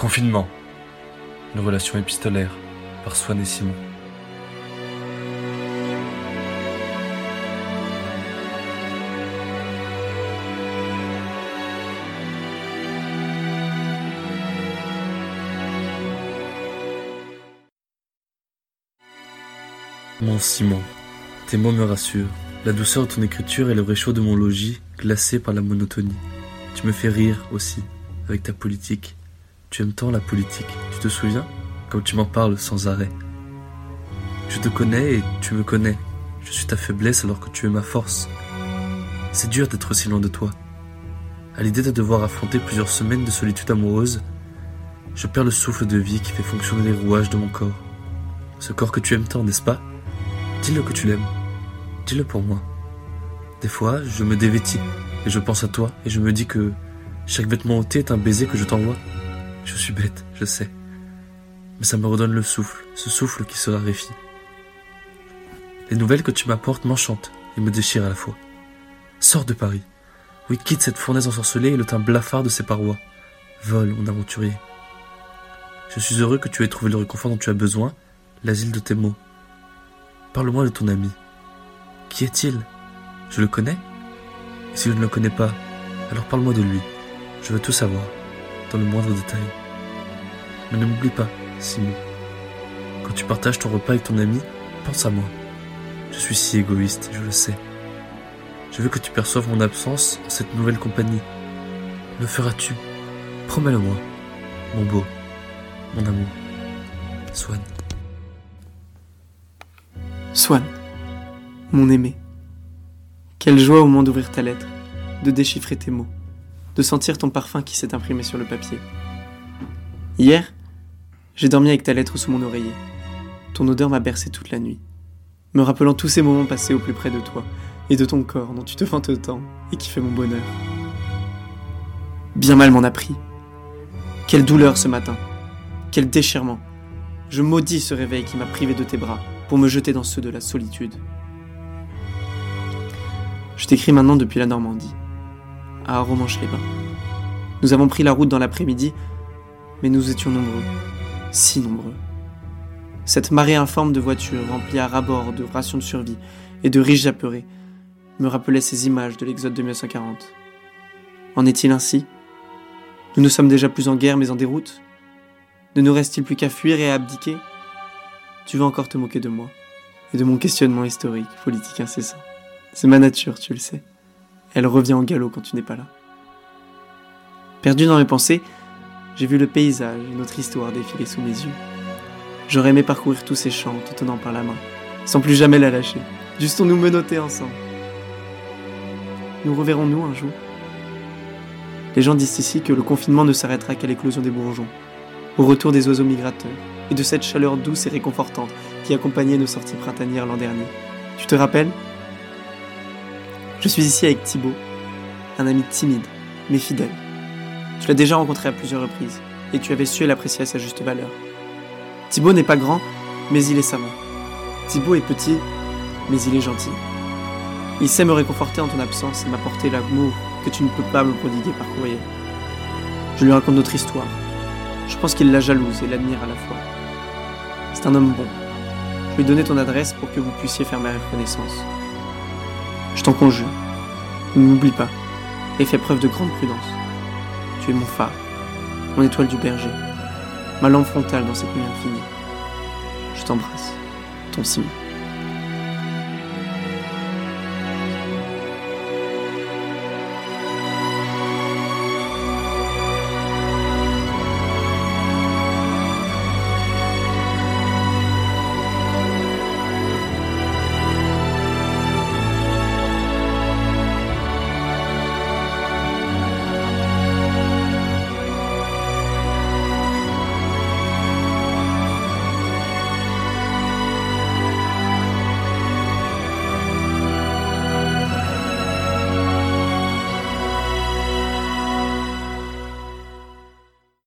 Confinement. Une relation épistolaire par Swan et Simon. Mon Simon, tes mots me rassurent. La douceur de ton écriture et le réchaud de mon logis, glacé par la monotonie. Tu me fais rire aussi, avec ta politique. Tu aimes tant la politique, tu te souviens? Comme tu m'en parles sans arrêt. Je te connais et tu me connais. Je suis ta faiblesse alors que tu es ma force. C'est dur d'être si loin de toi. À l'idée de devoir affronter plusieurs semaines de solitude amoureuse, je perds le souffle de vie qui fait fonctionner les rouages de mon corps. Ce corps que tu aimes tant, n'est-ce pas? Dis-le que tu l'aimes. Dis-le pour moi. Des fois, je me dévêtis et je pense à toi et je me dis que chaque vêtement ôté est un baiser que je t'envoie. Je suis bête, je sais. Mais ça me redonne le souffle, ce souffle qui se raréfie. Les nouvelles que tu m'apportes m'enchantent et me déchirent à la fois. Sors de Paris. Oui, quitte cette fournaise ensorcelée et le teint blafard de ses parois. Vole, mon aventurier. Je suis heureux que tu aies trouvé le réconfort dont tu as besoin, l'asile de tes mots. Parle-moi de ton ami. Qui est-il? Je le connais? Et si je ne le connais pas, alors parle-moi de lui. Je veux tout savoir, dans le moindre détail. Mais ne m'oublie pas, Simon. Quand tu partages ton repas avec ton ami, pense à moi. Je suis si égoïste, je le sais. Je veux que tu perçoives mon absence en cette nouvelle compagnie. Me feras-tu? Promets-le-moi, mon beau, mon amour. Soigne. Swan, mon aimé. Quelle joie au moment d'ouvrir ta lettre, de déchiffrer tes mots, de sentir ton parfum qui s'est imprimé sur le papier. Hier, j'ai dormi avec ta lettre sous mon oreiller. Ton odeur m'a bercé toute la nuit, me rappelant tous ces moments passés au plus près de toi et de ton corps dont tu te vantes tant et qui fait mon bonheur. Bien mal m'en a pris. Quelle douleur ce matin. Quel déchirement. Je maudis ce réveil qui m'a privé de tes bras pour me jeter dans ceux de la solitude. Je t'écris maintenant depuis la Normandie, à Romanche-les-Bains. Nous avons pris la route dans l'après-midi, mais nous étions nombreux, si nombreux. Cette marée informe de voitures remplies à rabord de rations de survie et de riches apeurés me rappelait ces images de l'exode de 1940. En est-il ainsi? Nous ne sommes déjà plus en guerre mais en déroute? Ne nous reste-t-il plus qu'à fuir et à abdiquer? Tu vas encore te moquer de moi et de mon questionnement historique, politique incessant. C'est ma nature, tu le sais. Elle revient en galop quand tu n'es pas là. Perdu dans mes pensées, j'ai vu le paysage et notre histoire défiler sous mes yeux. J'aurais aimé parcourir tous ces champs te tenant par la main, sans plus jamais la lâcher. Justons-nous menotter ensemble. Nous reverrons-nous un jour? Les gens disent ici que le confinement ne s'arrêtera qu'à l'éclosion des bourgeons, au retour des oiseaux migrateurs, et de cette chaleur douce et réconfortante qui accompagnait nos sorties printanières l'an dernier. Tu te rappelles? Je suis ici avec Thibaut, un ami timide, mais fidèle. Tu l'as déjà rencontré à plusieurs reprises, et tu avais su l'apprécier à sa juste valeur. Thibaut n'est pas grand, mais il est savant. Thibaut est petit, mais il est gentil. Il sait me réconforter en ton absence et m'apporter l'amour que tu ne peux pas me prodiguer par courrier. Je lui raconte notre histoire. Je pense qu'il la jalouse et l'admire à la fois. C'est un homme bon. Je lui ai donné ton adresse pour que vous puissiez faire ma reconnaissance. Je t'en conjure, ne m'oublie pas et fais preuve de grande prudence. Tu es mon phare, mon étoile du berger, ma lampe frontale dans cette nuit infinie. Je t'embrasse, ton Simon.